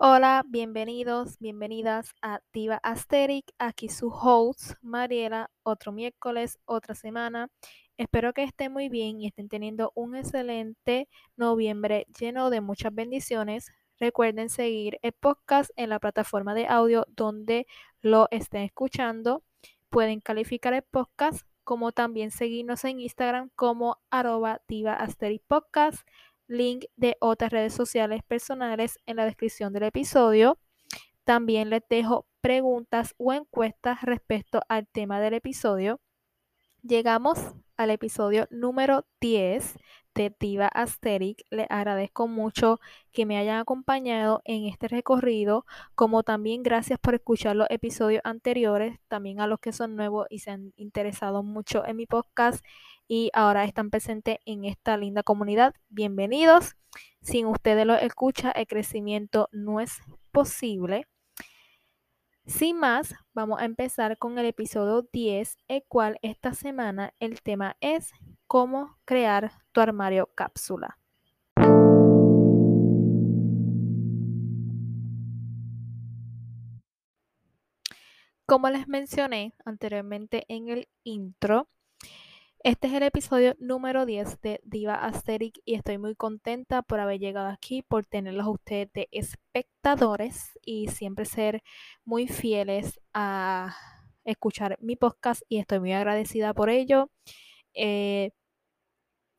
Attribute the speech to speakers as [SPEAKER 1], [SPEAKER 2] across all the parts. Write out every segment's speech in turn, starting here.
[SPEAKER 1] Hola, bienvenidos, bienvenidas a Diva Asteric. Aquí su host, Mariela, otro miércoles, otra semana. Espero que estén muy bien y estén teniendo un excelente noviembre lleno de muchas bendiciones. Recuerden seguir el podcast en la plataforma de audio donde lo estén escuchando. Pueden calificar el podcast como también seguirnos en Instagram como arroba Diva Podcast link de otras redes sociales personales en la descripción del episodio. También les dejo preguntas o encuestas respecto al tema del episodio. Llegamos al episodio número 10 de Diva Asteric. Les agradezco mucho que me hayan acompañado en este recorrido, como también gracias por escuchar los episodios anteriores, también a los que son nuevos y se han interesado mucho en mi podcast y ahora están presentes en esta linda comunidad. Bienvenidos. Sin ustedes lo escucha, el crecimiento no es posible. Sin más, vamos a empezar con el episodio 10, el cual esta semana el tema es cómo crear tu armario cápsula. Como les mencioné anteriormente en el intro, este es el episodio número 10 de Diva Asterix y estoy muy contenta por haber llegado aquí, por tenerlos a ustedes de espectadores y siempre ser muy fieles a escuchar mi podcast y estoy muy agradecida por ello. Eh,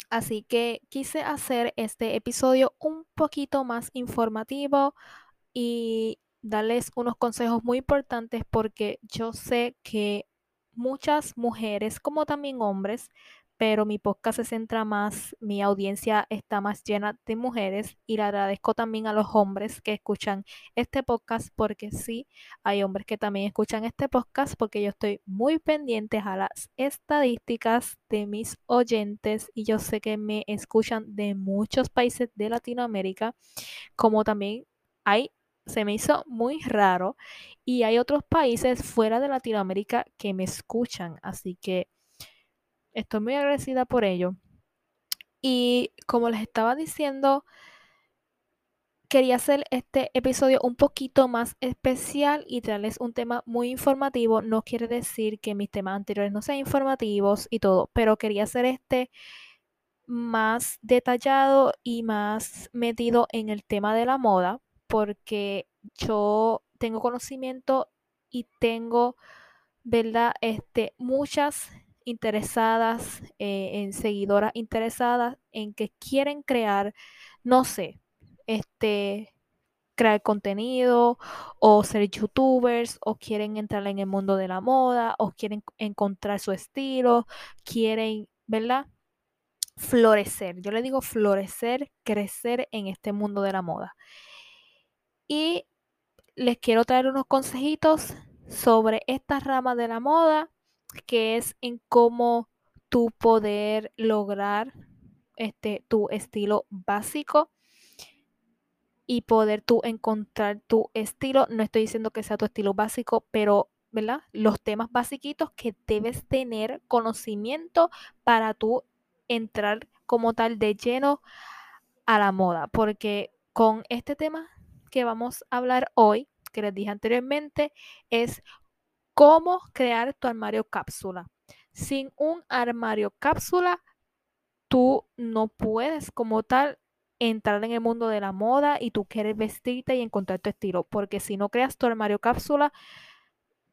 [SPEAKER 1] así que quise hacer este episodio un poquito más informativo y darles unos consejos muy importantes porque yo sé que muchas mujeres como también hombres, pero mi podcast se centra más, mi audiencia está más llena de mujeres y le agradezco también a los hombres que escuchan este podcast porque sí, hay hombres que también escuchan este podcast porque yo estoy muy pendiente a las estadísticas de mis oyentes y yo sé que me escuchan de muchos países de Latinoamérica, como también hay se me hizo muy raro y hay otros países fuera de Latinoamérica que me escuchan, así que estoy muy agradecida por ello. Y como les estaba diciendo, quería hacer este episodio un poquito más especial y traerles un tema muy informativo. No quiere decir que mis temas anteriores no sean informativos y todo, pero quería hacer este más detallado y más metido en el tema de la moda porque yo tengo conocimiento y tengo, ¿verdad? Este, muchas interesadas, eh, en seguidoras interesadas en que quieren crear, no sé, este, crear contenido o ser youtubers o quieren entrar en el mundo de la moda o quieren encontrar su estilo, quieren, ¿verdad? Florecer. Yo le digo florecer, crecer en este mundo de la moda y les quiero traer unos consejitos sobre esta rama de la moda, que es en cómo tú poder lograr este, tu estilo básico y poder tú encontrar tu estilo. No estoy diciendo que sea tu estilo básico, pero ¿verdad? Los temas básicos que debes tener conocimiento para tú entrar como tal de lleno a la moda, porque con este tema que vamos a hablar hoy, que les dije anteriormente, es cómo crear tu armario cápsula. Sin un armario cápsula, tú no puedes como tal entrar en el mundo de la moda y tú quieres vestirte y encontrar tu estilo, porque si no creas tu armario cápsula,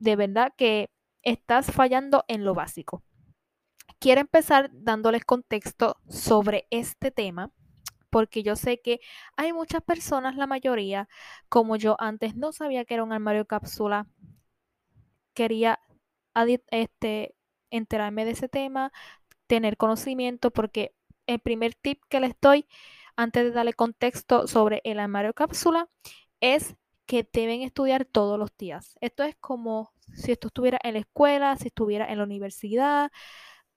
[SPEAKER 1] de verdad que estás fallando en lo básico. Quiero empezar dándoles contexto sobre este tema porque yo sé que hay muchas personas, la mayoría, como yo antes no sabía que era un armario cápsula, quería este, enterarme de ese tema, tener conocimiento, porque el primer tip que les doy antes de darle contexto sobre el armario cápsula es que deben estudiar todos los días. Esto es como si esto estuviera en la escuela, si estuviera en la universidad,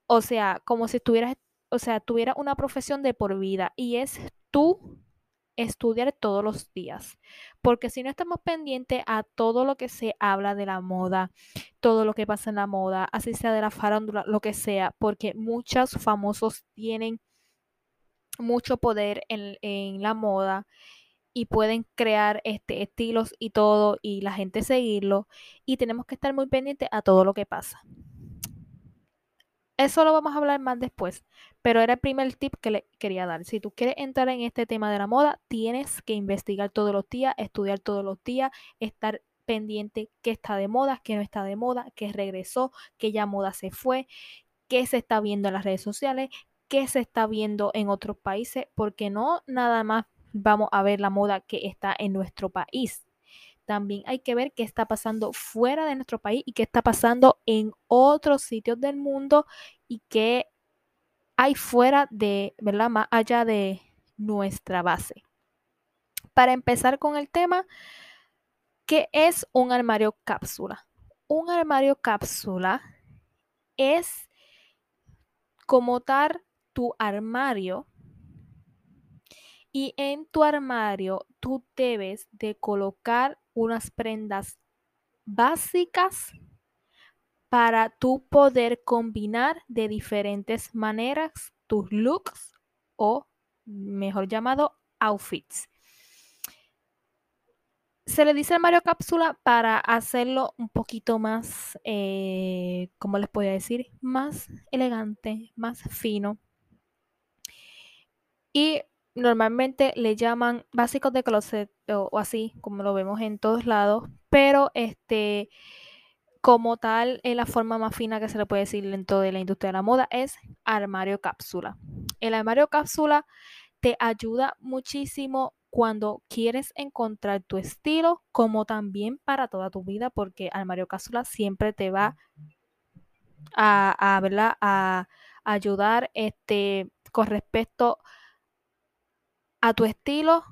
[SPEAKER 1] o sea, como si estuvieras o sea, tuviera una profesión de por vida y es tú estudiar todos los días, porque si no estamos pendientes a todo lo que se habla de la moda, todo lo que pasa en la moda, así sea de la farándula, lo que sea, porque muchos famosos tienen mucho poder en, en la moda y pueden crear este, estilos y todo y la gente seguirlo y tenemos que estar muy pendientes a todo lo que pasa. Eso lo vamos a hablar más después, pero era el primer tip que le quería dar. Si tú quieres entrar en este tema de la moda, tienes que investigar todos los días, estudiar todos los días, estar pendiente qué está de moda, qué no está de moda, qué regresó, qué ya moda se fue, qué se está viendo en las redes sociales, qué se está viendo en otros países, porque no nada más vamos a ver la moda que está en nuestro país también hay que ver qué está pasando fuera de nuestro país y qué está pasando en otros sitios del mundo y qué hay fuera de, ¿verdad? Más allá de nuestra base. Para empezar con el tema, ¿qué es un armario cápsula? Un armario cápsula es como tal tu armario y en tu armario tú debes de colocar unas prendas básicas para tú poder combinar de diferentes maneras tus looks o mejor llamado outfits. Se le dice armario cápsula para hacerlo un poquito más, eh, ¿cómo les podría decir? Más elegante, más fino. Y normalmente le llaman básicos de closet o, así, como lo vemos en todos lados, pero este como tal, la forma más fina que se le puede decir dentro de la industria de la moda es armario cápsula. El armario cápsula te ayuda muchísimo cuando quieres encontrar tu estilo, como también para toda tu vida, porque armario cápsula siempre te va a, a, a ayudar este, con respecto a a tu estilo,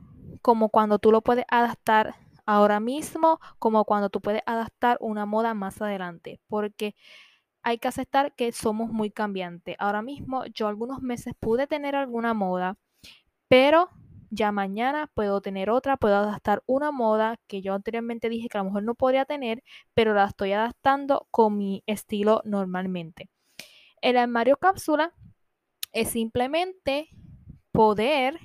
[SPEAKER 1] como cuando tú lo puedes adaptar ahora mismo, como cuando tú puedes adaptar una moda más adelante, porque hay que aceptar que somos muy cambiantes. Ahora mismo yo algunos meses pude tener alguna moda, pero ya mañana puedo tener otra, puedo adaptar una moda que yo anteriormente dije que a lo mejor no podría tener, pero la estoy adaptando con mi estilo normalmente. El armario cápsula es simplemente poder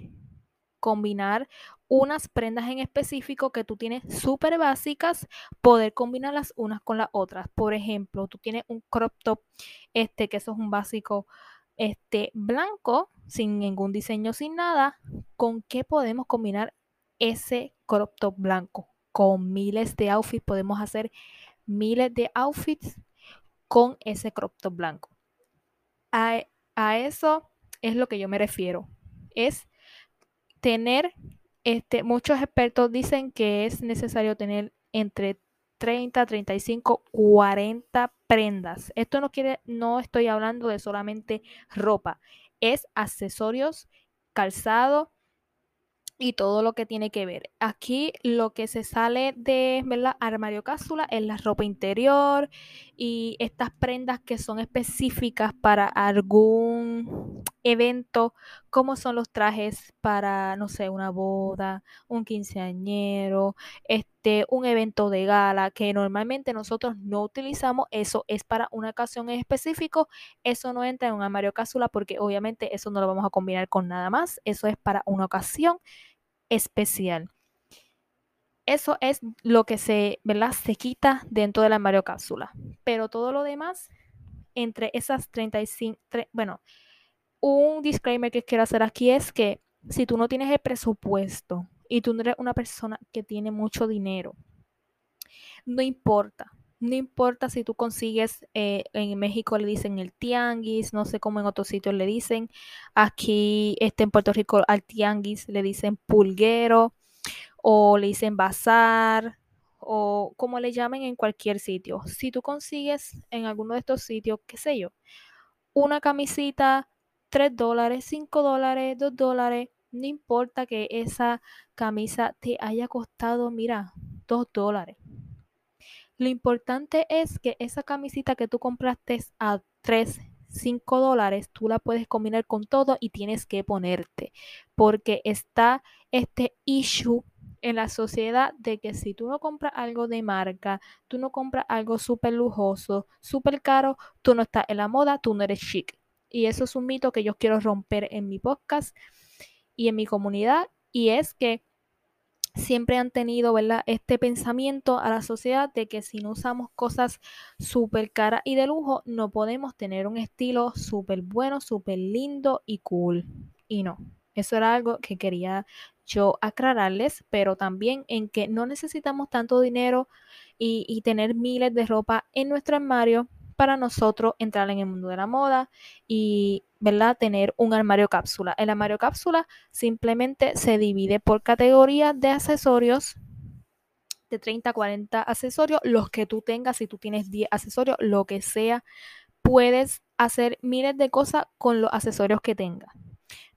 [SPEAKER 1] combinar unas prendas en específico que tú tienes súper básicas, poder combinarlas unas con las otras. Por ejemplo, tú tienes un crop top, este, que eso es un básico este, blanco, sin ningún diseño, sin nada. ¿Con qué podemos combinar ese crop top blanco? Con miles de outfits, podemos hacer miles de outfits con ese crop top blanco. A, a eso es lo que yo me refiero. Es tener, este, muchos expertos dicen que es necesario tener entre 30, 35, 40 prendas. Esto no quiere, no estoy hablando de solamente ropa, es accesorios, calzado, y todo lo que tiene que ver. Aquí lo que se sale de ¿verdad? armario cápsula es la ropa interior y estas prendas que son específicas para algún evento, como son los trajes para, no sé, una boda, un quinceañero, este, un evento de gala, que normalmente nosotros no utilizamos, eso es para una ocasión en específico, eso no entra en un armario cápsula porque obviamente eso no lo vamos a combinar con nada más, eso es para una ocasión especial. Eso es lo que se, ¿verdad? se quita dentro del armario cápsula. Pero todo lo demás, entre esas 35, bueno, un disclaimer que quiero hacer aquí es que si tú no tienes el presupuesto y tú no eres una persona que tiene mucho dinero, no importa. No importa si tú consigues, eh, en México le dicen el tianguis, no sé cómo en otros sitios le dicen. Aquí este, en Puerto Rico al tianguis le dicen pulguero o le dicen bazar o como le llamen en cualquier sitio. Si tú consigues en alguno de estos sitios, qué sé yo, una camisita, 3 dólares, 5 dólares, 2 dólares, no importa que esa camisa te haya costado, mira, 2 dólares. Lo importante es que esa camisita que tú compraste a 3, 5 dólares, tú la puedes combinar con todo y tienes que ponerte, porque está este issue en la sociedad de que si tú no compras algo de marca, tú no compras algo súper lujoso, súper caro, tú no estás en la moda, tú no eres chic. Y eso es un mito que yo quiero romper en mi podcast y en mi comunidad. Y es que siempre han tenido, ¿verdad? Este pensamiento a la sociedad de que si no usamos cosas súper caras y de lujo, no podemos tener un estilo súper bueno, súper lindo y cool. Y no, eso era algo que quería yo aclararles, pero también en que no necesitamos tanto dinero y, y tener miles de ropa en nuestro armario para nosotros entrar en el mundo de la moda y, ¿verdad? Tener un armario cápsula. El armario cápsula simplemente se divide por categorías de accesorios de 30 a 40 accesorios, los que tú tengas, si tú tienes 10 accesorios, lo que sea, puedes hacer miles de cosas con los accesorios que tengas.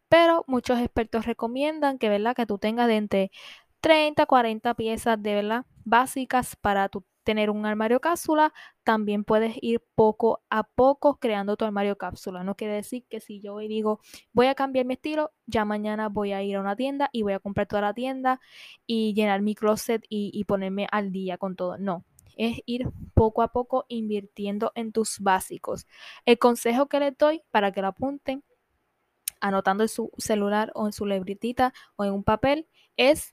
[SPEAKER 1] Pero muchos expertos recomiendan que, ¿verdad? Que tú tengas de entre 30 40 piezas de, ¿verdad? Básicas para tener un armario cápsula, también puedes ir poco a poco creando tu armario cápsula. No quiere decir que si yo hoy digo voy a cambiar mi estilo, ya mañana voy a ir a una tienda y voy a comprar toda la tienda y llenar mi closet y, y ponerme al día con todo. No, es ir poco a poco invirtiendo en tus básicos. El consejo que les doy para que lo apunten, anotando en su celular o en su libretita o en un papel, es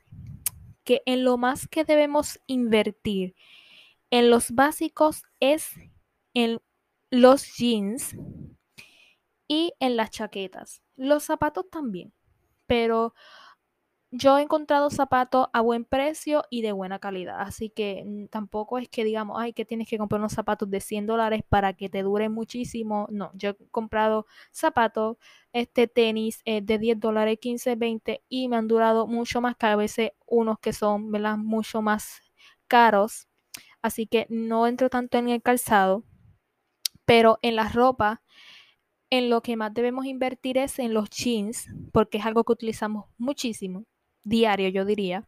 [SPEAKER 1] que en lo más que debemos invertir en los básicos es en los jeans y en las chaquetas. Los zapatos también, pero yo he encontrado zapatos a buen precio y de buena calidad, así que mm, tampoco es que digamos, ay, que tienes que comprar unos zapatos de 100 dólares para que te duren muchísimo. No, yo he comprado zapatos, este tenis eh, de 10 dólares, 15, 20 y me han durado mucho más que a veces unos que son. Mucho más caros así que no entro tanto en el calzado, pero en la ropa, en lo que más debemos invertir es en los jeans, porque es algo que utilizamos muchísimo, diario yo diría.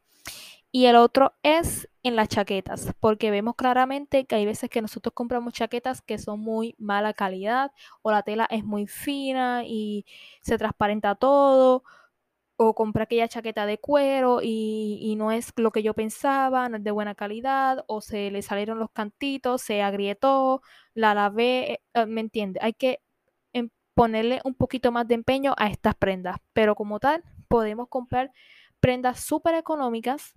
[SPEAKER 1] Y el otro es en las chaquetas, porque vemos claramente que hay veces que nosotros compramos chaquetas que son muy mala calidad o la tela es muy fina y se transparenta todo o compré aquella chaqueta de cuero y, no es lo que yo pensaba, no es de buena calidad, o se le salieron los cantitos, se agrietó, la lavé, eh, ¿me entiende? Hay que em, ponerle un poquito más de empeño a estas prendas, pero como tal, podemos comprar prendas súper económicas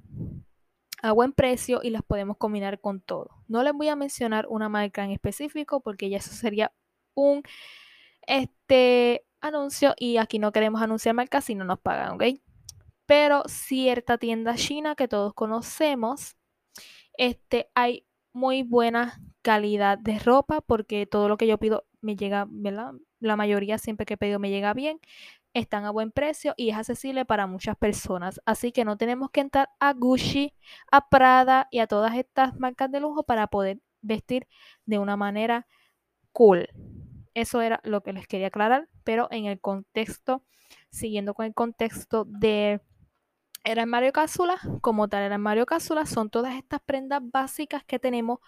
[SPEAKER 1] a buen precio y las podemos combinar con todo. No les voy a mencionar una marca en específico porque ya eso sería un este anuncio y aquí no queremos anunciar marcas si no nos pagan, ¿ok? Pero cierta tienda china que todos conocemos, este, hay muy buena calidad de ropa porque todo lo que yo pido me llega, ¿verdad? La mayoría siempre que he pedido me llega bien, están a buen precio y es accesible para muchas personas. Así que no tenemos que entrar a Gucci, a Prada y a todas estas marcas de lujo para poder vestir de una manera cool. Eso era lo que les quería aclarar, pero en el contexto, siguiendo con el contexto de el armario cápsula, como tal, el armario cápsula son todas estas prendas básicas que tenemos.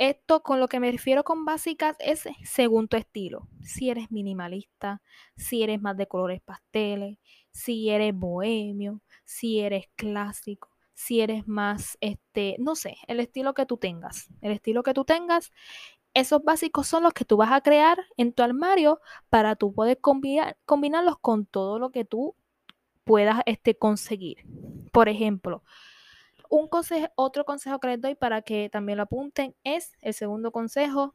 [SPEAKER 1] Esto con lo que me refiero con básicas es según tu estilo. Si eres minimalista, si eres más de colores pasteles, si eres bohemio, si eres clásico, si eres más, este, no sé, el estilo que tú tengas. El estilo que tú tengas esos básicos son los que tú vas a crear en tu armario para tú poder combinarlos con todo lo que tú puedas este, conseguir. Por ejemplo, un consejo, otro consejo que les doy para que también lo apunten es el segundo consejo.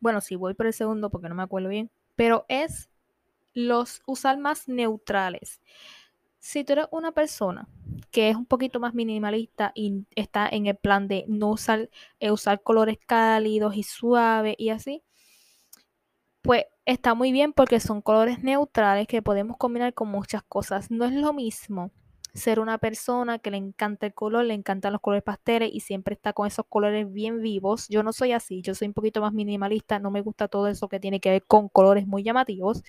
[SPEAKER 1] Bueno, si voy por el segundo porque no me acuerdo bien, pero es los usar más neutrales. Si tú eres una persona que es un poquito más minimalista y está en el plan de no usar, eh, usar colores cálidos y suaves y así, pues está muy bien porque son colores neutrales que podemos combinar con muchas cosas. No es lo mismo ser una persona que le encanta el color, le encantan los colores pasteles y siempre está con esos colores bien vivos. Yo no soy así, yo soy un poquito más minimalista, no me gusta todo eso que tiene que ver con colores muy llamativos.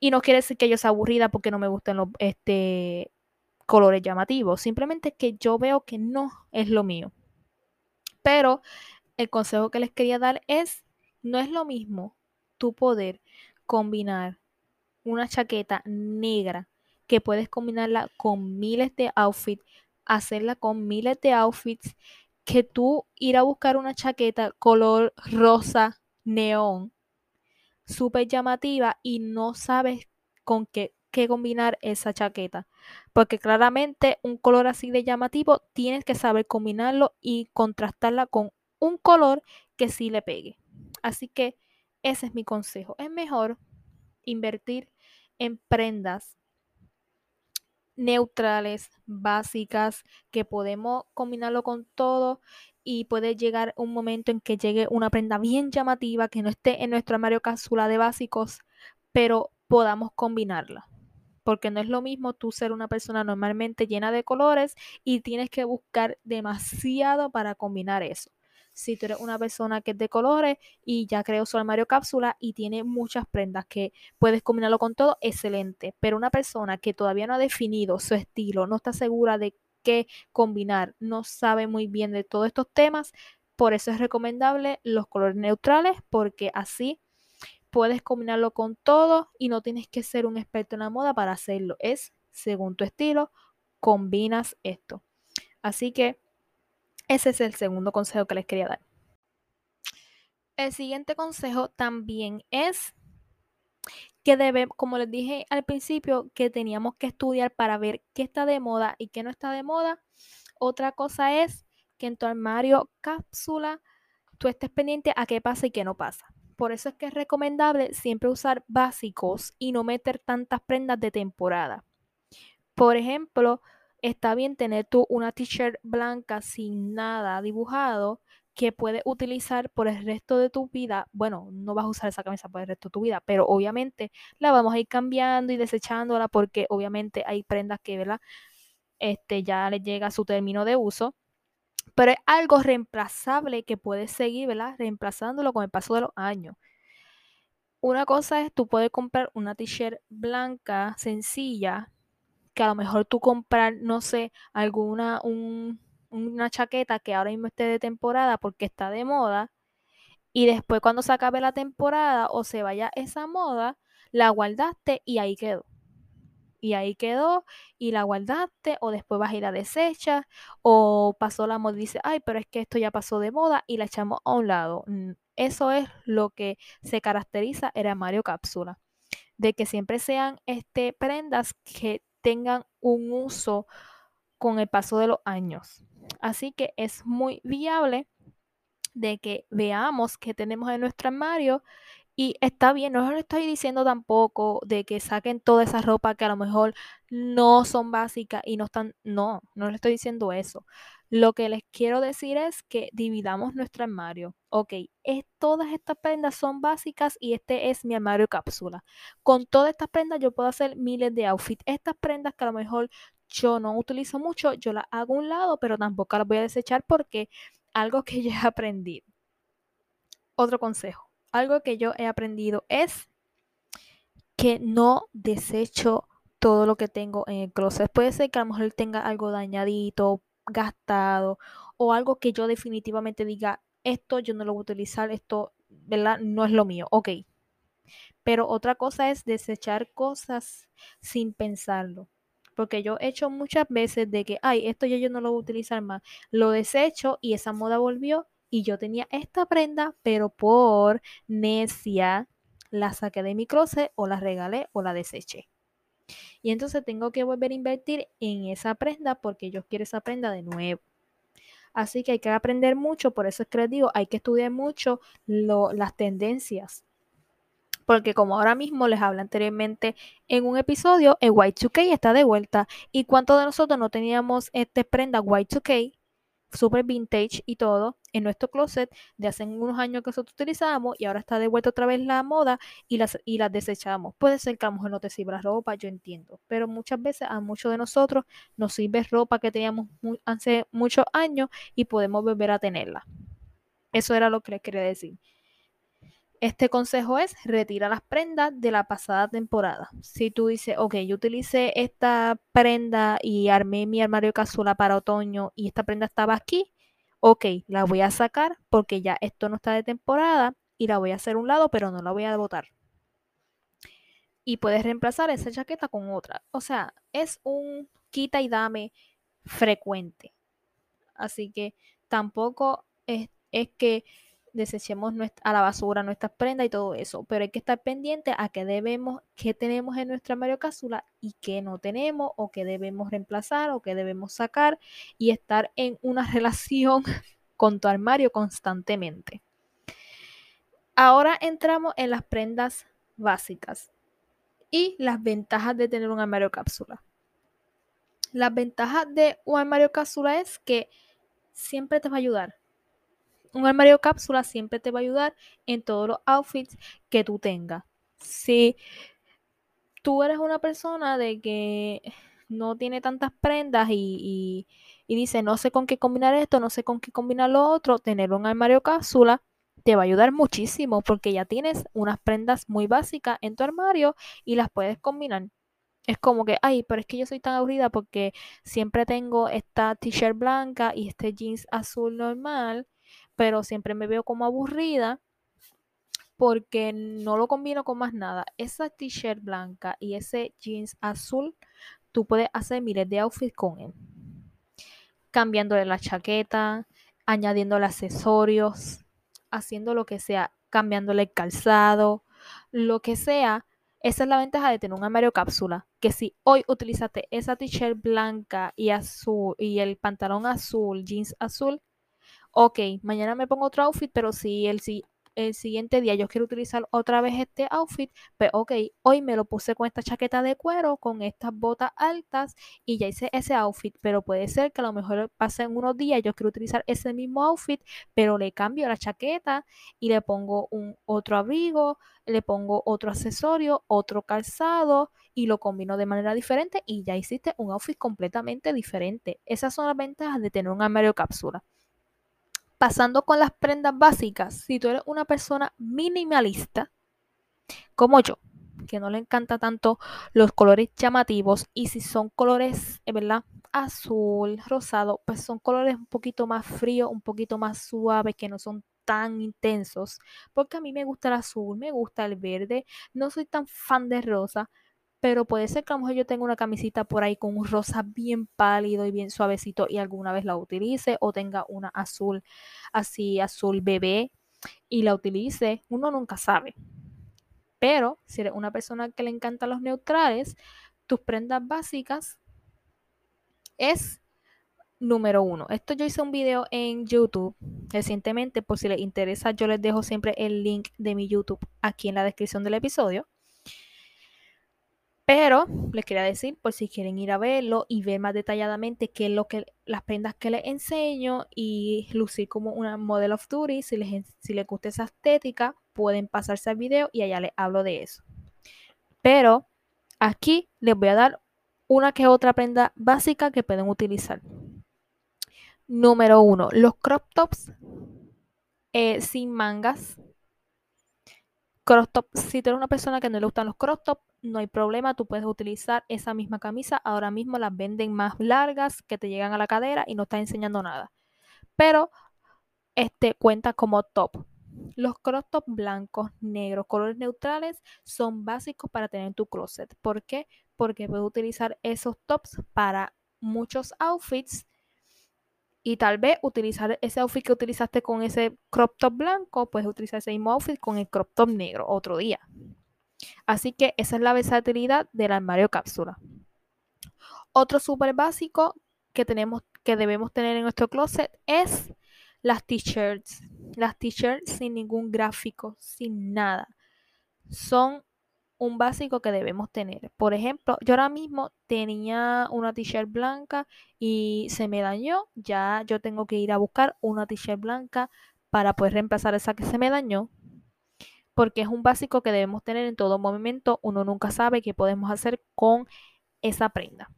[SPEAKER 1] Y no quiere decir que yo sea aburrida porque no me gustan los, este, colores llamativos, simplemente que yo veo que no es lo mío. Pero el consejo que les quería dar es No es lo mismo tu poder combinar una chaqueta negra que puedes combinarla con miles de outfits, hacerla con miles de outfits, que tú ir a buscar una chaqueta color rosa neón, súper llamativa y no sabes con qué, qué combinar esa chaqueta. Porque claramente un color así de llamativo tienes que saber combinarlo y contrastarla con un color que sí le pegue. Así que ese es mi consejo. Es mejor invertir en prendas neutrales, básicas, que podemos combinarlo con todo y puede llegar un momento en que llegue una prenda bien llamativa que no esté en nuestro armario cápsula de básicos, pero podamos combinarla. Porque no es lo mismo tú ser una persona normalmente llena de colores y tienes que buscar demasiado para combinar eso si tú eres una persona que es de colores y ya creó su armario cápsula y tiene muchas prendas que puedes combinarlo con todo, excelente. Pero una persona que todavía no ha definido su estilo, no está segura de qué combinar, no sabe muy bien de todos estos temas, por eso es recomendable los colores neutrales porque así puedes combinarlo con todo y no tienes que ser un experto en la moda para hacerlo. Es según tu estilo, combinas esto. Así que ese es el segundo consejo que les quería dar. El siguiente consejo también es que debe, como les dije al principio, que teníamos que estudiar para ver qué está de moda y qué no está de moda. Otra cosa es que en tu armario cápsula tú estés pendiente a qué pasa y qué no pasa. Por eso es que es recomendable siempre usar básicos y no meter tantas prendas de temporada. Por ejemplo, está bien tener tú una t-shirt blanca sin nada dibujado que puedes utilizar por el resto de tu vida. Bueno, no vas a usar esa camisa por el resto de tu vida, pero obviamente la vamos a ir cambiando y desechándola porque obviamente hay prendas que, ¿verdad? Este ya le llega a su término de uso. Pero es algo reemplazable que puedes seguir, ¿verdad? Reemplazándolo con el paso de los años. Una cosa es, tú puedes comprar una t-shirt blanca sencilla que a lo mejor tú comprar, no sé, alguna, una chaqueta que ahora mismo esté de temporada porque está de moda, y después cuando se acabe la temporada o se vaya esa moda, la guardaste y ahí quedó. Y ahí quedó y la guardaste o después vas a ir a desechar o pasó la moda y dice, ay, pero es que esto ya pasó de moda y la echamos a un lado. Mm, eso es lo que se caracteriza el armario cápsula, de que siempre sean este, prendas que tengan un uso con el paso de los años. Así que es muy viable de que veamos que tenemos en nuestro armario y está bien, no les estoy diciendo tampoco de que saquen toda esa ropa que a lo mejor no son básicas y no están, no, no les estoy diciendo eso. Lo que les quiero decir es que dividamos nuestro armario. Ok, es, todas estas prendas son básicas y este es mi armario cápsula. Con todas estas prendas yo puedo hacer miles de outfits. Estas prendas que a lo mejor yo no utilizo mucho, yo las hago a un lado, pero tampoco las voy a desechar porque algo que ya he aprendido. Otro consejo, algo que yo he aprendido es que no desecho todo lo que tengo en el closet. Puede ser que a lo mejor tenga algo dañadito, gastado o algo que yo definitivamente diga, esto yo no lo voy a utilizar, esto, ¿verdad? No es lo mío, ok. Pero otra cosa es desechar cosas sin pensarlo. Porque yo he hecho muchas veces de que, ay, esto yo, yo no lo voy a utilizar más. Lo desecho y esa moda volvió y yo tenía esta prenda, pero por necia la saqué de mi closet o la regalé o la deseché. Y entonces tengo que volver a invertir en esa prenda porque yo quiero esa prenda de nuevo. Así que hay que aprender mucho, por eso es que les digo, hay que estudiar mucho las tendencias. Porque como ahora mismo les hablé anteriormente en un episodio, el Y2K está de vuelta. ¿Y cuántos de nosotros no teníamos esta prenda Y2K super vintage y todo en nuestro closet de hace unos años que nosotros utilizábamos y ahora está de vuelta otra vez la moda y las, y las desechamos. Puede ser que a lo mejor no te sirva ropa, yo entiendo, pero muchas veces a muchos de nosotros nos sirve ropa que teníamos hace muchos años y podemos volver a tenerla. Eso era lo que les quería decir. Este consejo es retira las prendas de la pasada temporada. Si tú dices, ok, yo utilicé esta prenda y armé mi armario cápsula para otoño y esta prenda estaba aquí, ok, la voy a sacar porque ya esto no está de temporada y la voy a hacer a un lado, pero no la voy a botar. Y puedes reemplazar esa chaqueta con otra. O sea, es un quita y dame frecuente. Así que tampoco es, es que desechemos a la basura nuestras prendas y todo eso, pero hay que estar pendiente a qué debemos, qué tenemos en nuestra cápsula y qué no tenemos o qué debemos reemplazar o qué debemos sacar y estar en una relación con tu armario constantemente. Ahora entramos en las prendas básicas y las ventajas de tener un armario cápsula. Las ventajas de un armario cápsula es que siempre te va a ayudar un armario cápsula siempre te va a ayudar en todos los outfits que tú tengas. Si tú eres una persona de que no tiene tantas prendas y, dice no sé con qué combinar esto, no sé con qué combinar lo otro, tener un armario cápsula te va a ayudar muchísimo porque ya tienes unas prendas muy básicas en tu armario y las puedes combinar. Es como que, ay, pero es que yo soy tan aburrida porque siempre tengo esta t-shirt blanca y este jeans azul normal pero siempre me veo como aburrida porque no lo combino con más nada. Esa t-shirt blanca y ese jeans azul, tú puedes hacer miles de outfits con él. Cambiándole la chaqueta, añadiéndole accesorios, haciendo lo que sea, cambiándole el calzado, lo que sea. Esa es la ventaja de tener un armario cápsula, que si hoy utilizaste esa t-shirt blanca y azul y el pantalón azul, jeans azul, ok, mañana me pongo otro outfit, pero si el, el siguiente día yo quiero utilizar otra vez este outfit, pues ok, hoy me lo puse con esta chaqueta de cuero, con estas botas altas y ya hice ese outfit, pero puede ser que a lo mejor pasen unos días yo quiero utilizar ese mismo outfit, pero le cambio la chaqueta y le pongo un otro abrigo, le pongo otro accesorio, otro calzado y lo combino de manera diferente y ya hiciste un outfit completamente diferente. Esas son las ventajas de tener un armario cápsula. Pasando con las prendas básicas, si tú eres una persona minimalista, como yo, que no le encanta tanto los colores llamativos y si son colores, eh, ¿verdad? Azul, rosado, pues son colores un poquito más fríos, un poquito más suaves, que no son tan intensos, porque a mí me gusta el azul, me gusta el verde, no soy tan fan de rosa, pero puede ser que a lo mejor yo tenga una camisita por ahí con un rosa bien pálido y bien suavecito y alguna vez la utilice o tenga una azul así azul bebé y la utilice, uno nunca sabe. Pero si eres una persona que le encantan los neutrales, tus prendas básicas es número uno. Esto yo hice un video en YouTube recientemente, por si les interesa, yo les dejo siempre el link de mi YouTube aquí en la descripción del episodio. Pero les quería decir, por si quieren ir a verlo y ver más detalladamente qué es lo que las prendas que les enseño y lucir como una model of duty, si les, si les gusta esa estética, pueden pasarse al video y allá les hablo de eso. Pero aquí les voy a dar una que otra prenda básica que pueden utilizar. Número uno, los crop tops eh, sin mangas. Crop top, si tú eres una persona que no le gustan los crop tops, no hay problema, tú puedes utilizar esa misma camisa. Ahora mismo las venden más largas que te llegan a la cadera y no está enseñando nada. Pero este cuenta como top. Los crop top blancos, negros, colores neutrales son básicos para tener tu closet. ¿Por qué? Porque puedes utilizar esos tops para muchos outfits y tal vez utilizar ese outfit que utilizaste con ese crop top blanco, puedes utilizar ese mismo outfit con el crop top negro otro día. Así que esa es la versatilidad del armario cápsula. Otro súper básico que tenemos que debemos tener en nuestro closet es las t-shirts. Las t-shirts sin ningún gráfico, sin nada. Son un básico que debemos tener. Por ejemplo, yo ahora mismo tenía una t-shirt blanca y se me dañó. Ya yo tengo que ir a buscar una t-shirt blanca para poder reemplazar esa que se me dañó porque es un básico que debemos tener en todo momento. Uno nunca sabe qué podemos hacer con esa prenda.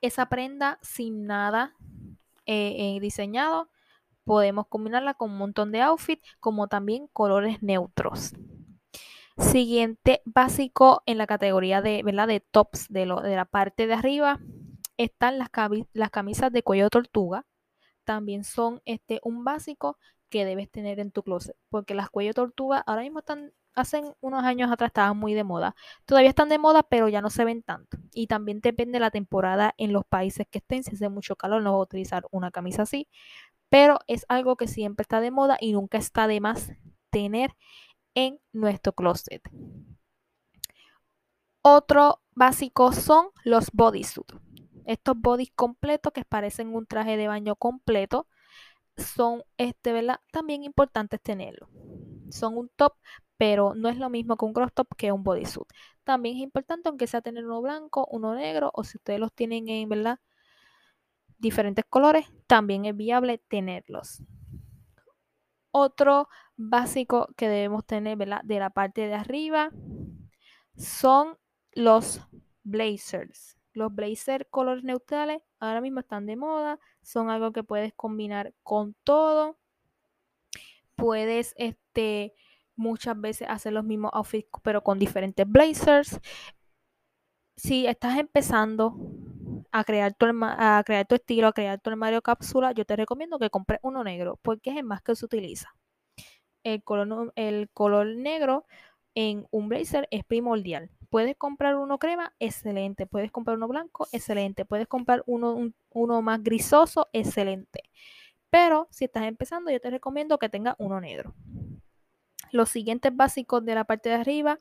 [SPEAKER 1] Esa prenda sin nada eh, eh, diseñado, podemos combinarla con un montón de outfits, como también colores neutros. Siguiente básico en la categoría de, ¿verdad? de tops de, lo, de la parte de arriba están las, las camisas de cuello tortuga. También son este, un básico que debes tener en tu closet, porque las cuello tortuga ahora mismo están, hacen unos años atrás estaban muy de moda. Todavía están de moda, pero ya no se ven tanto. Y también depende de la temporada en los países que estén. Si hace mucho calor, no voy a utilizar una camisa así. Pero es algo que siempre está de moda y nunca está de más tener en nuestro closet. Otro básico son los bodysuits. Estos bodies completos que parecen un traje de baño completo son, este, ¿verdad? También importantes tenerlo. Son un top, pero no es lo mismo que un crop top que un bodysuit. También es importante, aunque sea tener uno blanco, uno negro, o si ustedes los tienen en, ¿verdad? Diferentes colores, también es viable tenerlos. Otro básico que debemos tener, ¿verdad? De la parte de arriba son los blazers. Los blazers colores neutrales ahora mismo están de moda, son algo que puedes combinar con todo. Puedes este muchas veces hacer los mismos outfits pero con diferentes blazers. Si estás empezando a crear tu, a crear tu estilo, a crear tu armario cápsula, yo te recomiendo que compres uno negro porque es el más que se utiliza. El color, el color negro en un blazer es primordial. Puedes comprar uno crema, excelente. Puedes comprar uno blanco, excelente. Puedes comprar uno, uno más grisoso, excelente. Pero si estás empezando, yo te recomiendo que tengas uno negro. Los siguientes básicos de la parte de arriba,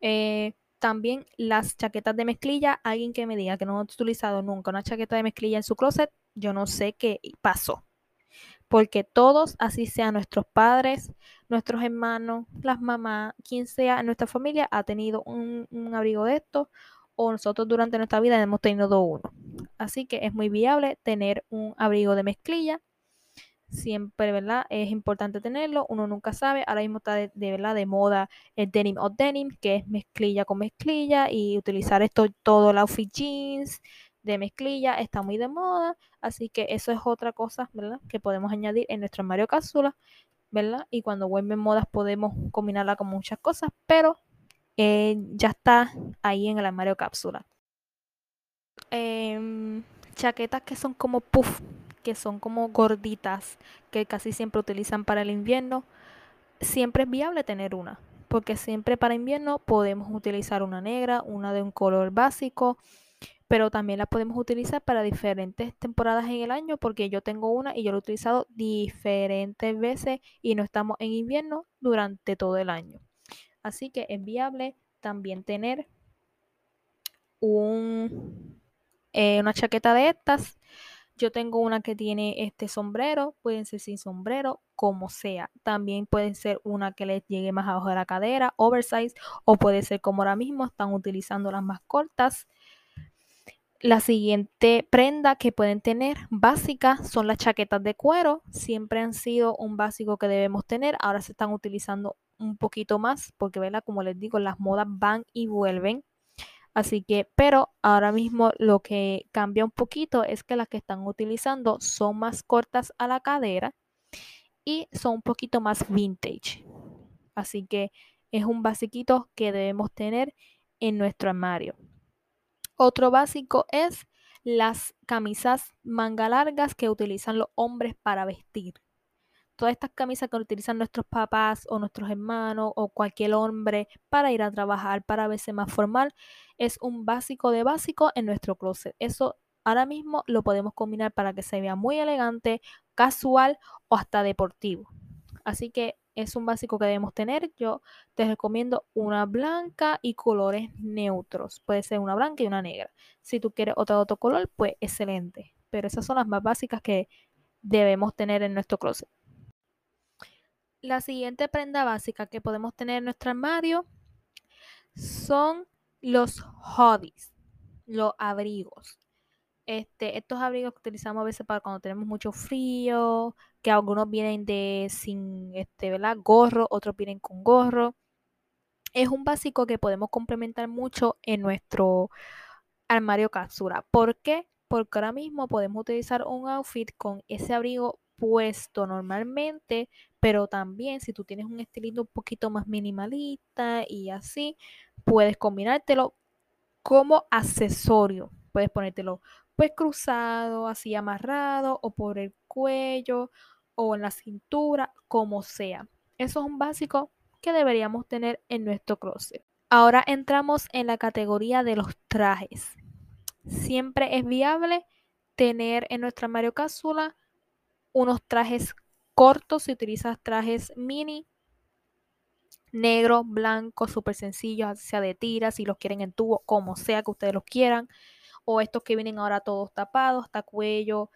[SPEAKER 1] eh, también las chaquetas de mezclilla. Alguien que me diga que no ha utilizado nunca una chaqueta de mezclilla en su closet, yo no sé qué pasó porque todos, así sean nuestros padres, nuestros hermanos, las mamás, quien sea en nuestra familia, ha tenido un, abrigo de estos nosotros durante nuestra vida hemos tenido uno. Así que es muy viable tener un abrigo de mezclilla. Siempre, ¿verdad? Es importante tenerlo. Uno nunca sabe. Ahora mismo está de, verdad de moda el denim o denim, que es mezclilla con mezclilla y utilizar esto todo el outfit jeans, de mezclilla está muy de moda, así que eso es otra cosa, ¿verdad? Que podemos añadir en nuestro armario cápsula, ¿verdad? Y cuando vuelven modas podemos combinarla con muchas cosas, pero eh, ya está ahí en el armario cápsula. Em, chaquetas que son como puff, que son como gorditas, que casi siempre utilizan para el invierno, siempre es viable tener una, porque siempre para invierno podemos utilizar una negra, una de un color básico, pero también la podemos utilizar para diferentes temporadas en el año porque yo tengo una y yo la he utilizado diferentes veces y no estamos en invierno durante todo el año. Así que es viable también tener eh, una chaqueta de estas. Yo tengo una que tiene este sombrero, pueden ser sin sombrero, como sea. También puede ser una que les llegue más abajo de la cadera, oversize, o puede ser como ahora mismo están utilizando las más cortas. La siguiente prenda que pueden tener básica son las chaquetas de cuero. Siempre han sido un básico que debemos tener. Ahora se están utilizando un poquito más porque, ¿verdad? Como les digo, las modas van y vuelven. Así que, pero ahora mismo lo que cambia un poquito es que las que están utilizando son más cortas a la cadera y son un poquito más vintage. Así que es un basiquito que debemos tener en nuestro armario. Otro básico es las camisas manga largas que utilizan los hombres para vestir. Todas estas camisas que utilizan nuestros papás o nuestros hermanos o cualquier hombre para ir a trabajar, para verse más formal, es un básico de básico en nuestro closet. Eso ahora mismo lo podemos combinar para que se vea muy elegante, casual o hasta deportivo. Así que es un básico que debemos tener. Yo te recomiendo una blanca y colores neutros. Puede ser una blanca y una negra. Si tú quieres otro, otro color, pues excelente. Pero esas son las más básicas que debemos tener en nuestro closet. La siguiente prenda básica que podemos tener en nuestro armario son los hobbies, los abrigos. Este, estos abrigos que utilizamos a veces para cuando tenemos mucho frío, que algunos vienen de sin este, ¿verdad? gorro, otros vienen con gorro. Es un básico que podemos complementar mucho en nuestro armario cápsula. ¿Por qué? Porque ahora mismo podemos utilizar un outfit con ese abrigo puesto normalmente, pero también si tú tienes un estilito un poquito más minimalista y así, puedes combinártelo como accesorio. Puedes ponértelo pues cruzado, así amarrado o por el cuello o en la cintura, como sea. Eso es un básico que deberíamos tener en nuestro closet. Ahora entramos en la categoría de los trajes. Siempre es viable tener en nuestra armario cápsula unos trajes cortos si utilizas trajes mini, negro, blanco, súper sencillos, sea de tiras, si los quieren en tubo, como sea que ustedes los quieran, o estos que vienen ahora todos tapados, hasta cuello,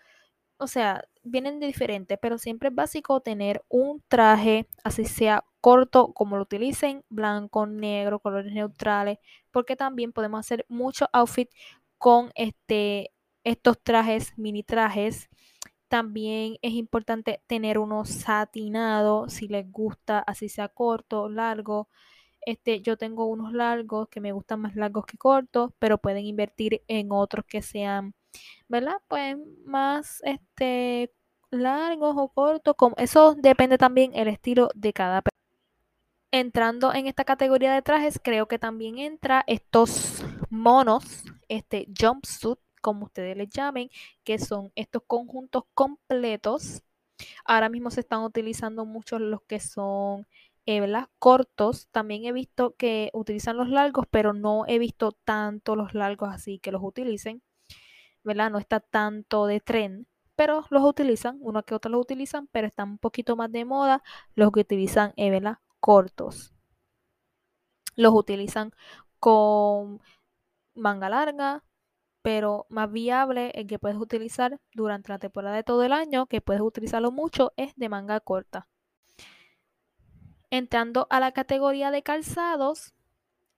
[SPEAKER 1] o sea, vienen de diferente, pero siempre es básico tener un traje, así sea corto, como lo utilicen, blanco, negro, colores neutrales, porque también podemos hacer muchos outfits con este, estos trajes, mini trajes. También es importante tener uno satinado, si les gusta, así sea corto, largo. Este, yo tengo unos largos que me gustan más largos que cortos, pero pueden invertir en otros que sean ¿verdad? Pues más este largos o cortos, como eso depende también el estilo de cada persona. Entrando en esta categoría de trajes, creo que también entra estos monos, este jumpsuit, como ustedes les llamen, que son estos conjuntos completos. Ahora mismo se están utilizando muchos los que son eh, cortos. También he visto que utilizan los largos, pero no he visto tanto los largos así que los utilicen. ¿verdad? No está tanto de tren, pero los utilizan, uno que otro los utilizan, pero están un poquito más de moda los que utilizan, eh, Cortos. Los utilizan con manga larga, pero más viable el que puedes utilizar durante la temporada de todo el año, que puedes utilizarlo mucho, es de manga corta. Entrando a la categoría de calzados,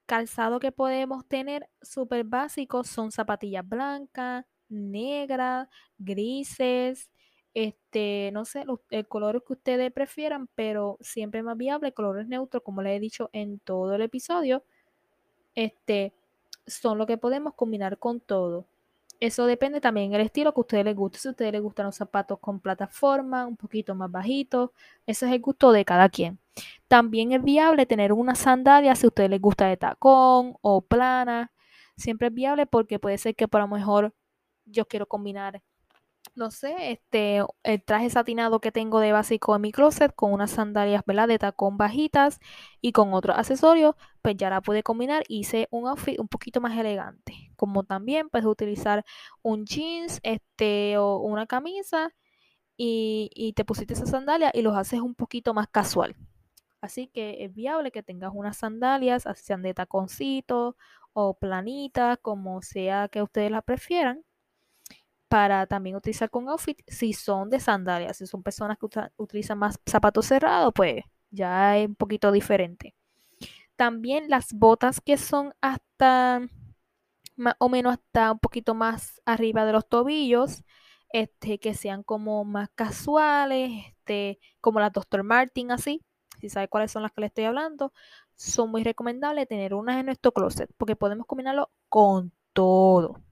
[SPEAKER 1] calzado que podemos tener súper básicos son zapatillas blancas, negras, grises, este, no sé, los, el color que ustedes prefieran, pero siempre más viable, colores neutros, como les he dicho en todo el episodio, este, son lo que podemos combinar con todo. Eso depende también del estilo que a ustedes les guste. Si a ustedes les gustan los zapatos con plataforma, un poquito más bajitos, ese es el gusto de cada quien. También es viable tener una sandalia si a ustedes les gusta de tacón o plana. Siempre es viable porque puede ser que por lo mejor yo quiero combinar, no sé, este, el traje satinado que tengo de básico en mi closet con unas sandalias, ¿verdad? De tacón bajitas y con otros accesorios, pues ya la pude combinar. Hice un outfit un poquito más elegante. Como también puedes utilizar un jeans, este, o una camisa y, y te pusiste esa sandalia y los haces un poquito más casual. Así que es viable que tengas unas sandalias, sean de taconcito o planitas, como sea que ustedes la prefieran para también utilizar con outfit si son de sandalias. Si son personas que utilizan más zapatos cerrados, pues ya es un poquito diferente. También las botas que son hasta más o menos hasta un poquito más arriba de los tobillos, este, que sean como más casuales, este, como las Dr. Martin así, si sabe cuáles son las que le estoy hablando, son muy recomendables tener unas en nuestro closet porque podemos combinarlo con todo.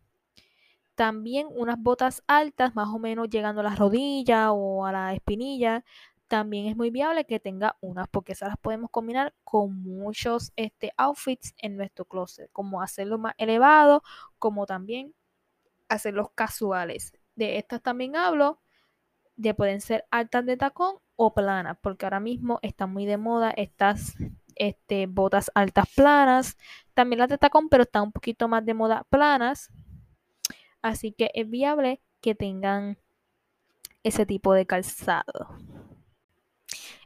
[SPEAKER 1] También unas botas altas, más o menos llegando a la rodilla o a la espinilla. También es muy viable que tenga unas, porque esas las podemos combinar con muchos este, outfits en nuestro closet, como hacerlo más elevado, como también hacerlos casuales. De estas también hablo, de pueden ser altas de tacón o planas, porque ahora mismo están muy de moda estas este, botas altas planas, también las de tacón, pero están un poquito más de moda planas, Así que es viable que tengan ese tipo de calzado.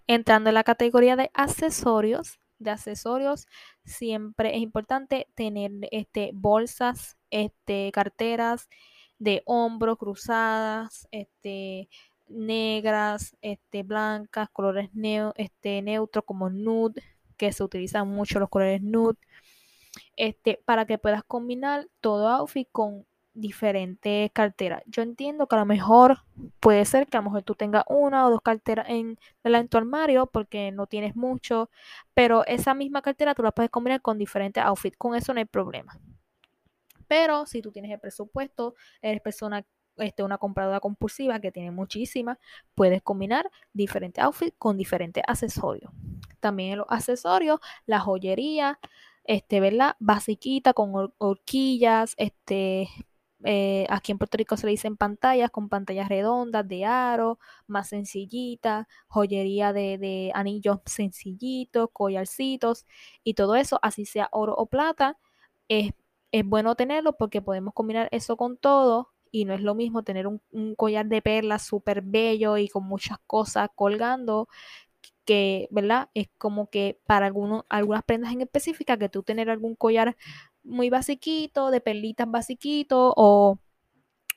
[SPEAKER 1] Entrando en la categoría de accesorios, de accesorios siempre es importante tener este, bolsas, este, carteras de hombro cruzadas, este, negras, este, blancas, colores este, neutros como nude, que se utilizan mucho los colores nude, este, para que puedas combinar todo outfit con diferentes carteras. Yo entiendo que a lo mejor puede ser que a lo mejor tú tengas una o dos carteras en, en tu armario porque no tienes mucho, pero esa misma cartera tú la puedes combinar con diferentes outfits. Con eso no hay problema. Pero si tú tienes el presupuesto, eres persona este, una compradora compulsiva que tiene muchísimas, puedes combinar diferentes outfits con diferentes accesorios. También los accesorios, la joyería, este, ¿verdad? Basiquita con horquillas, este, eh, aquí en Puerto Rico se le dicen pantallas con pantallas redondas de aro, más sencillitas, joyería de, anillos sencillitos, collarcitos y todo eso, así sea oro o plata, es, es bueno tenerlo porque podemos combinar eso con todo y no es lo mismo tener un, un collar de perlas súper bello y con muchas cosas colgando que, ¿verdad? Es como que para algunos, algunas prendas en específica que tú tener algún collar muy basiquito, de perlitas basiquito o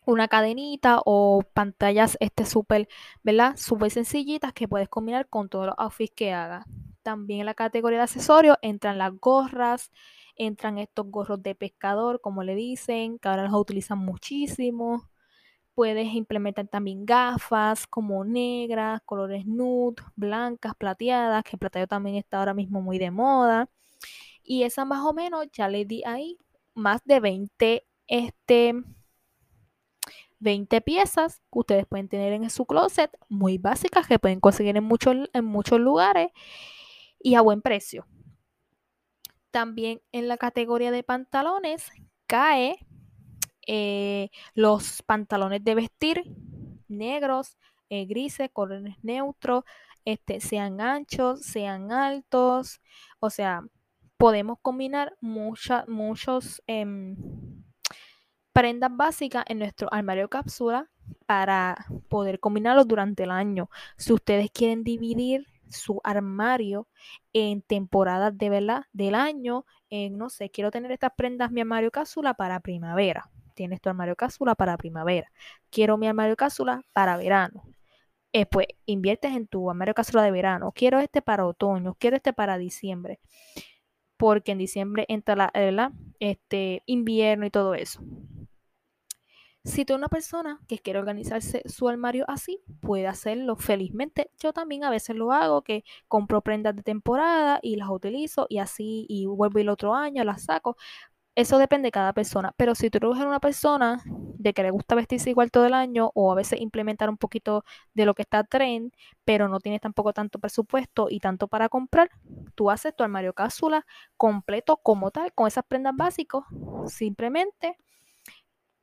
[SPEAKER 1] una cadenita o pantallas este súper, ¿verdad? Súper sencillitas que puedes combinar con todos los outfits que hagas. También en la categoría de accesorios entran las gorras, entran estos gorros de pescador, como le dicen, que ahora los utilizan muchísimo. Puedes implementar también gafas como negras, colores nude, blancas, plateadas, que el plateado también está ahora mismo muy de moda. Y esa más o menos ya le di ahí más de 20, este, 20 piezas que ustedes pueden tener en su closet, muy básicas, que pueden conseguir en muchos, en muchos lugares y a buen precio. También en la categoría de pantalones cae eh, los pantalones de vestir negros, eh, grises, colores neutros, este, sean anchos, sean altos, o sea, podemos combinar muchas muchos em, prendas básicas en nuestro armario cápsula para poder combinarlos durante el año. Si ustedes quieren dividir su armario en temporadas de verdad del año, en, no sé, quiero tener estas prendas mi armario cápsula para primavera. Tienes tu armario cápsula para primavera. Quiero mi armario cápsula para verano. Eh, pues inviertes en tu armario cápsula de verano. Quiero este para otoño. Quiero este para diciembre. Porque en diciembre entra la, ¿verdad? Este, invierno y todo eso. Si tú eres una persona que quiere organizarse su armario así, puede hacerlo felizmente. Yo también a veces lo hago, que compro prendas de temporada y las utilizo y así y vuelvo el otro año, las saco. Eso depende de cada persona, pero si tú eres una persona de que le gusta vestirse igual todo el año o a veces implementar un poquito de lo que está trend, pero no tienes tampoco tanto presupuesto y tanto para comprar, tú haces tu armario cápsula completo como tal, con esas prendas básicas, simplemente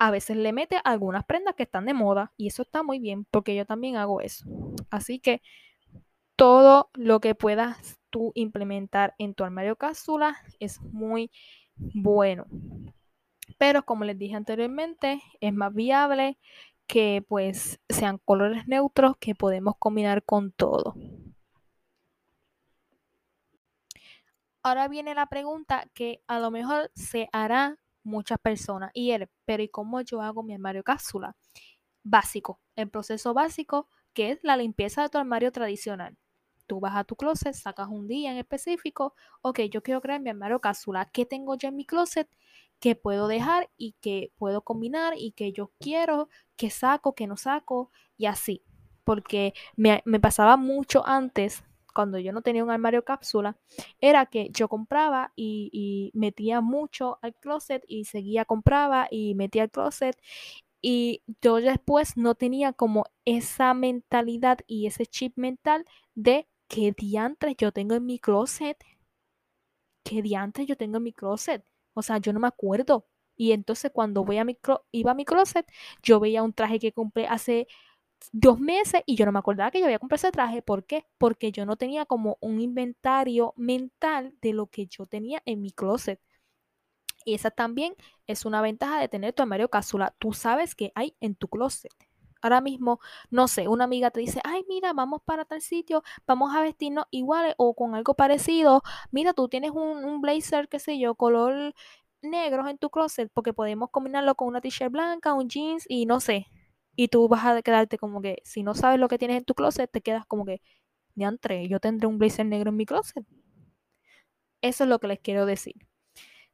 [SPEAKER 1] a veces le metes algunas prendas que están de moda y eso está muy bien porque yo también hago eso. Así que todo lo que puedas tú implementar en tu armario cápsula es muy bueno. Pero como les dije anteriormente, es más viable que pues sean colores neutros que podemos combinar con todo. Ahora viene la pregunta que a lo mejor se hará muchas personas y él, pero ¿y cómo yo hago mi armario cápsula? Básico, el proceso básico que es la limpieza de tu armario tradicional tú vas a tu closet, sacas un día en específico, ok, yo quiero crear mi armario cápsula, ¿qué tengo ya en mi closet que puedo dejar y que puedo combinar y que yo quiero, que saco, que no saco y así? Porque me, pasaba mucho antes cuando yo no tenía un armario cápsula, era que yo compraba y, y, metía mucho al closet y seguía compraba y metía al closet y yo después no tenía como esa mentalidad y ese chip mental de ¿qué diantres yo tengo en mi closet? ¿Qué diantres yo tengo en mi closet? O sea, yo no me acuerdo. Y entonces cuando voy a mi iba a mi closet, yo veía un traje que compré hace dos meses y yo no me acordaba que yo había comprado ese traje. ¿Por qué? Porque yo no tenía como un inventario mental de lo que yo tenía en mi closet. Y esa también es una ventaja de tener tu armario cápsula. Tú sabes que hay en tu closet. Ahora mismo, no sé, una amiga te dice, ay, mira, vamos para tal sitio, vamos a vestirnos iguales o con algo parecido. Mira, tú tienes un, blazer, qué sé yo, color negro en tu closet, porque podemos combinarlo con una t-shirt blanca, un jeans y no sé. Y tú vas a quedarte como que, si no sabes lo que tienes en tu closet, te quedas como que, entre yo tendré un blazer negro en mi closet. Eso es lo que les quiero decir.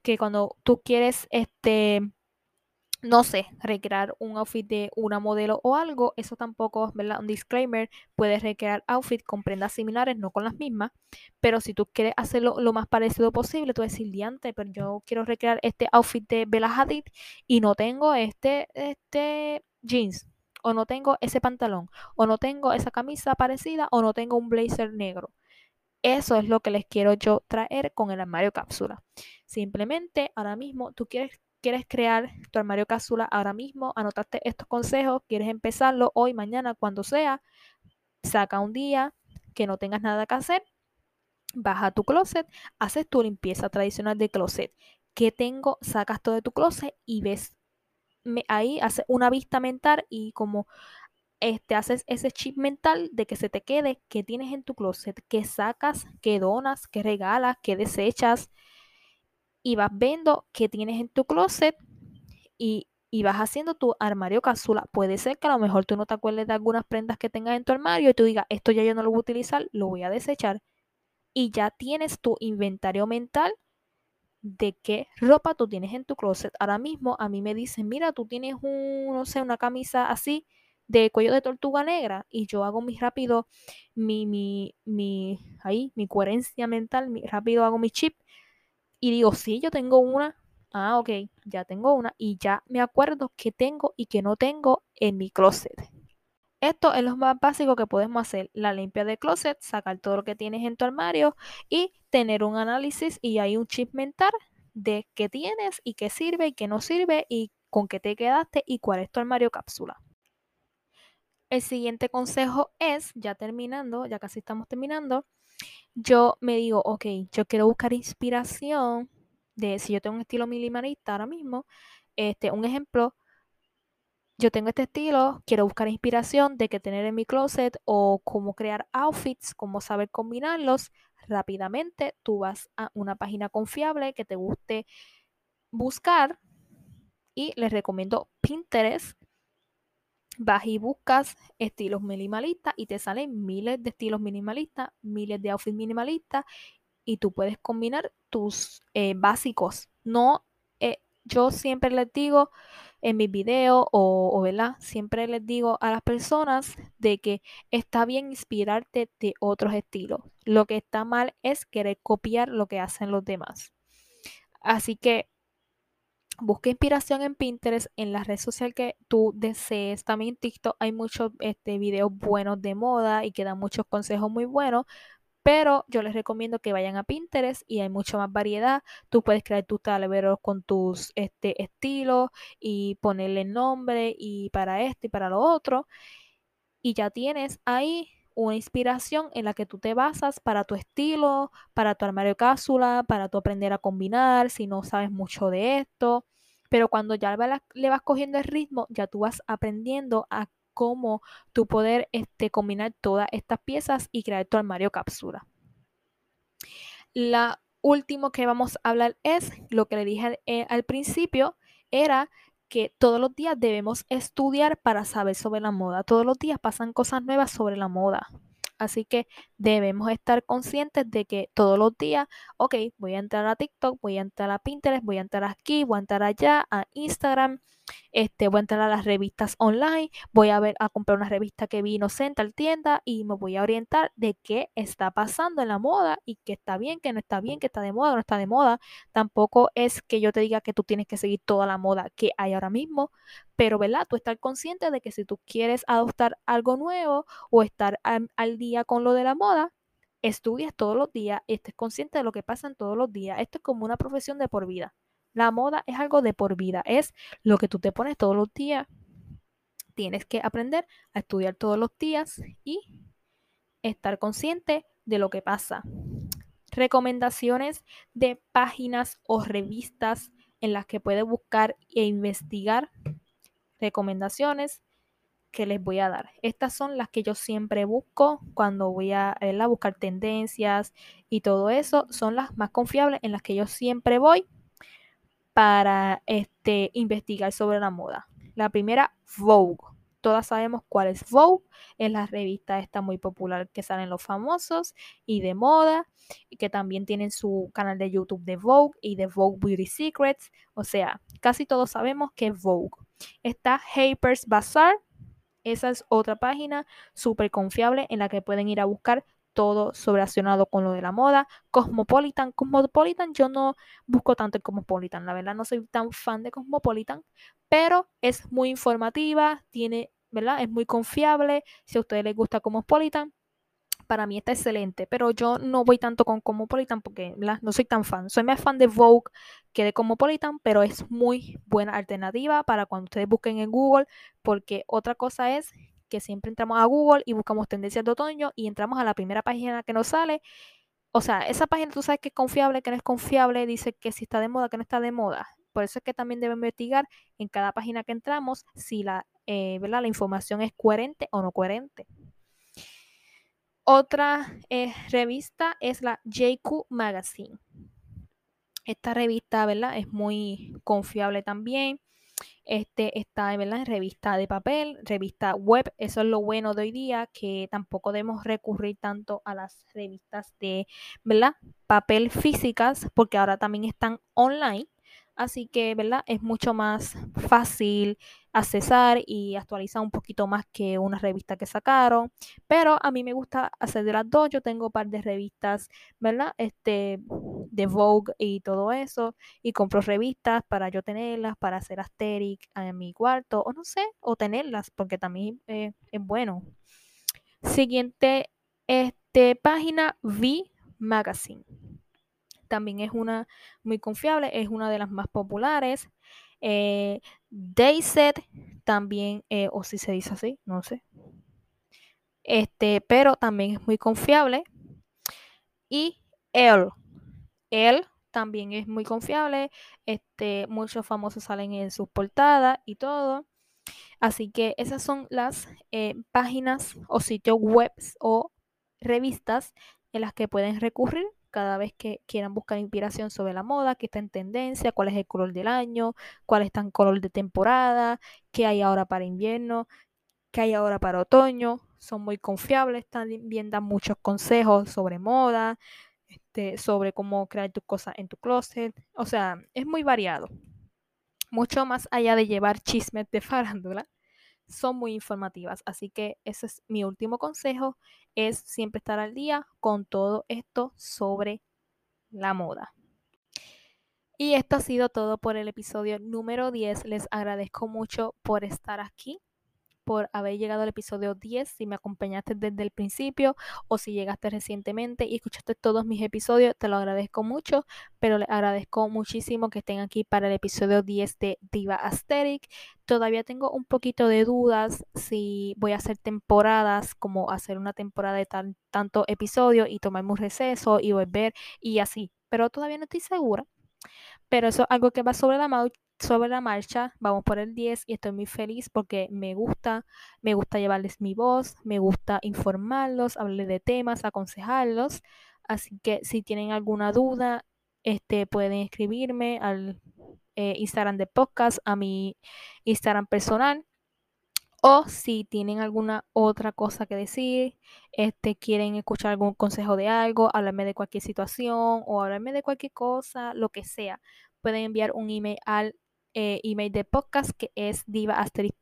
[SPEAKER 1] Que cuando tú quieres, este, no sé, recrear un outfit de una modelo o algo, eso tampoco es ¿verdad? un disclaimer, puedes recrear outfit con prendas similares, no con las mismas, pero si tú quieres hacerlo lo más parecido posible, tú decir diante, pero yo quiero recrear este outfit de Bella Hadid y no tengo este, este jeans, o no tengo ese pantalón, o no tengo esa camisa parecida, o no tengo un blazer negro. Eso es lo que les quiero yo traer con el armario cápsula. Simplemente ahora mismo tú quieres quieres crear tu armario cápsula ahora mismo, anotaste estos consejos, quieres empezarlo hoy, mañana, cuando sea, saca un día que no tengas nada que hacer, baja tu closet, haces tu limpieza tradicional de closet. ¿Qué tengo? Sacas todo de tu closet y ves ahí, haces una vista mental y como este, haces ese chip mental de que se te quede qué tienes en tu closet, qué sacas, qué donas, qué regalas, qué desechas. Y vas viendo qué tienes en tu closet y, y vas haciendo tu armario cápsula. Puede ser que a lo mejor tú no te acuerdes de algunas prendas que tengas en tu armario y tú digas, esto ya yo no lo voy a utilizar, lo voy a desechar. Y ya tienes tu inventario mental de qué ropa tú tienes en tu closet. Ahora mismo a mí me dicen, mira, tú tienes un, no sé, una camisa así de cuello de tortuga negra y yo hago mi rápido, mi, mi, mi, ahí, mi coherencia mental, mi, rápido hago mi chip y digo, sí, yo tengo una, ah, ok, ya tengo una y ya me acuerdo que tengo y que no tengo en mi closet. Esto es lo más básico que podemos hacer, la limpia de closet, sacar todo lo que tienes en tu armario y tener un análisis y hay un chip mental de qué tienes y qué sirve y qué no sirve y con qué te quedaste y cuál es tu armario cápsula. El siguiente consejo es, ya terminando, ya casi estamos terminando, yo me digo, ok, yo quiero buscar inspiración de si yo tengo un estilo minimalista ahora mismo, este, un ejemplo, yo tengo este estilo, quiero buscar inspiración de qué tener en mi closet o cómo crear outfits, cómo saber combinarlos rápidamente. Tú vas a una página confiable que te guste buscar y les recomiendo Pinterest vas y buscas estilos minimalistas y te salen miles de estilos minimalistas, miles de outfits minimalistas y tú puedes combinar tus eh, básicos. No, eh, yo siempre les digo en mis videos o, o, ¿verdad? Siempre les digo a las personas de que está bien inspirarte de otros estilos. Lo que está mal es querer copiar lo que hacen los demás. Así que busca inspiración en Pinterest, en la red social que tú desees. También en TikTok hay muchos este, videos buenos de moda y que dan muchos consejos muy buenos. Pero yo les recomiendo que vayan a Pinterest y hay mucha más variedad. Tú puedes crear tus tableros con tus este, estilos y ponerle nombre y para esto y para lo otro. Y ya tienes ahí una inspiración en la que tú te basas para tu estilo, para tu armario cápsula, para tu aprender a combinar, si no sabes mucho de esto. Pero cuando ya le vas cogiendo el ritmo, ya tú vas aprendiendo a cómo tú poder este, combinar todas estas piezas y crear tu armario cápsula. La último que vamos a hablar es lo que le dije eh, al principio, era que todos los días debemos estudiar para saber sobre la moda. Todos los días pasan cosas nuevas sobre la moda. Así que debemos estar conscientes de que todos los días, ok, voy a entrar a TikTok, voy a entrar a Pinterest, voy a entrar aquí, voy a entrar allá, a Instagram, este, voy a entrar a las revistas online, voy a ver a comprar una revista que vi inocente al tienda y me voy a orientar de qué está pasando en la moda y qué está bien, qué no está bien, qué está de moda, no está de moda. Tampoco es que yo te diga que tú tienes que seguir toda la moda que hay ahora mismo, pero, ¿verdad? Tú estar consciente de que si tú quieres adoptar algo nuevo o estar al, al día con lo de la moda, estudias todos los días, estés consciente de lo que pasa en todos los días. Esto es como una profesión de por vida. La moda es algo de por vida, es lo que tú te pones todos los días. Tienes que aprender a estudiar todos los días y estar consciente de lo que pasa. Recomendaciones de páginas o revistas en las que puedes buscar e investigar. Recomendaciones que les voy a dar. Estas son las que yo siempre busco cuando voy a, a buscar tendencias y todo eso. Son las más confiables en las que yo siempre voy para este, investigar sobre la moda. La primera, Vogue. Todas sabemos cuál es Vogue. Es la revista esta muy popular que salen los famosos y de moda. Y que también tienen su canal de YouTube de Vogue y de Vogue Beauty Secrets. O sea, casi todos sabemos que es Vogue. Está Harper's Bazaar. Esa es otra página súper confiable en la que pueden ir a buscar todo sobre relacionado con lo de la moda. Cosmopolitan, Cosmopolitan, yo no busco tanto en Cosmopolitan, la verdad no soy tan fan de Cosmopolitan, pero es muy informativa, tiene, ¿verdad? Es muy confiable. Si a ustedes les gusta Cosmopolitan, para mí está excelente, pero yo no voy tanto con Cosmopolitan porque no soy tan fan. Soy más fan de Vogue que de Cosmopolitan, pero es muy buena alternativa para cuando ustedes busquen en Google, porque otra cosa es que siempre entramos a Google y buscamos tendencias de otoño y entramos a la primera página que nos sale. O sea, esa página tú sabes que es confiable, que no es confiable, dice que si está de moda, que no está de moda. Por eso es que también debe investigar en cada página que entramos si la, eh, la información es coherente o no coherente. Otra eh, revista es la JQ Magazine. Esta revista, ¿verdad? Es muy confiable también. Este está ¿verdad? en revista de papel, revista web. Eso es lo bueno de hoy día, que tampoco debemos recurrir tanto a las revistas de ¿verdad? papel físicas, porque ahora también están online. Así que, ¿verdad? Es mucho más fácil accesar y actualizar un poquito más que una revista que sacaron. Pero a mí me gusta hacer de las dos. Yo tengo un par de revistas, ¿verdad? Este, de Vogue y todo eso. Y compro revistas para yo tenerlas, para hacer Asterix en mi cuarto. O no sé, o tenerlas, porque también es bueno. Siguiente este, página, V Magazine también es una muy confiable, es una de las más populares. Eh, Dayset también, eh, o si se dice así, no sé. Este, pero también es muy confiable. Y él, él también es muy confiable. Este, muchos famosos salen en sus portadas y todo. Así que esas son las eh, páginas o sitios web o revistas en las que pueden recurrir cada vez que quieran buscar inspiración sobre la moda, qué está en tendencia, cuál es el color del año, cuál está en color de temporada, qué hay ahora para invierno, qué hay ahora para otoño. Son muy confiables, también dan muchos consejos sobre moda, este, sobre cómo crear tus cosas en tu closet. O sea, es muy variado. Mucho más allá de llevar chismes de farándula, son muy informativas. Así que ese es mi último consejo, es siempre estar al día con todo esto sobre la moda. Y esto ha sido todo por el episodio número 10. Les agradezco mucho por estar aquí por haber llegado al episodio 10, si me acompañaste desde el principio o si llegaste recientemente y escuchaste todos mis episodios, te lo agradezco mucho, pero le agradezco muchísimo que estén aquí para el episodio 10 de Diva Aesthetic. Todavía tengo un poquito de dudas si voy a hacer temporadas, como hacer una temporada de tanto episodio y tomarme un receso y volver y así, pero todavía no estoy segura. Pero eso es algo que va sobre la, sobre la marcha, vamos por el 10 y estoy muy feliz porque me gusta, me gusta llevarles mi voz, me gusta informarlos, hablarles de temas, aconsejarlos. Así que si tienen alguna duda, este, pueden escribirme al eh, Instagram de podcast, a mi Instagram personal. O si tienen alguna otra cosa que decir, este, quieren escuchar algún consejo de algo, hablarme de cualquier situación o hablarme de cualquier cosa, lo que sea, pueden enviar un email al eh, email de podcast que es gmail.com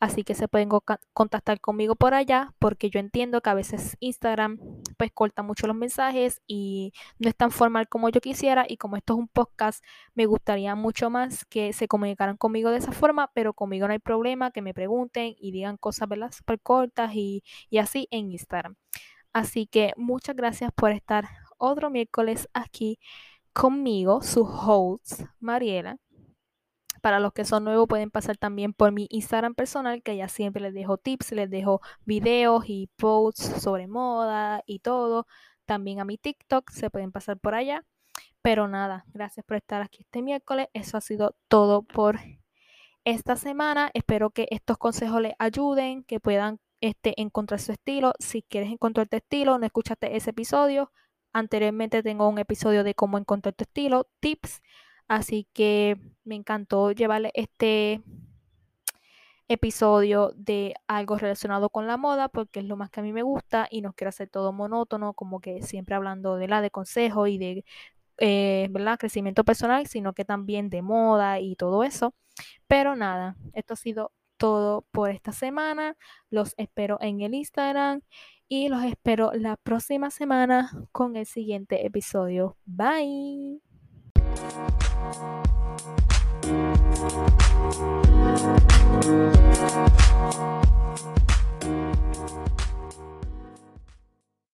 [SPEAKER 1] Así que se pueden contactar conmigo por allá porque yo entiendo que a veces Instagram pues corta mucho los mensajes y no es tan formal como yo quisiera y como esto es un podcast me gustaría mucho más que se comunicaran conmigo de esa forma, pero conmigo no hay problema, que me pregunten y digan cosas ¿verdad? súper cortas y, y así en Instagram. Así que muchas gracias por estar otro miércoles aquí conmigo, su host, Mariela. Para los que son nuevos pueden pasar también por mi Instagram personal, que ya siempre les dejo tips, les dejo videos y posts sobre moda y todo. También a mi TikTok se pueden pasar por allá. Pero nada, gracias por estar aquí este miércoles. Eso ha sido todo por esta semana. Espero que estos consejos les ayuden, que puedan este, encontrar su estilo. Si quieres encontrar tu estilo, no escuchaste ese episodio, Anteriormente tengo un episodio de cómo encontrar tu estilo, tips. Así que me encantó llevarle este episodio de algo relacionado con la moda porque es lo más que a mí me gusta y no quiero hacer todo monótono como que siempre hablando de la de consejo y de eh, ¿verdad? crecimiento personal sino que también de moda y todo eso pero nada esto ha sido todo por esta semana. Los espero en el Instagram y los espero la próxima semana con el siguiente episodio. Bye.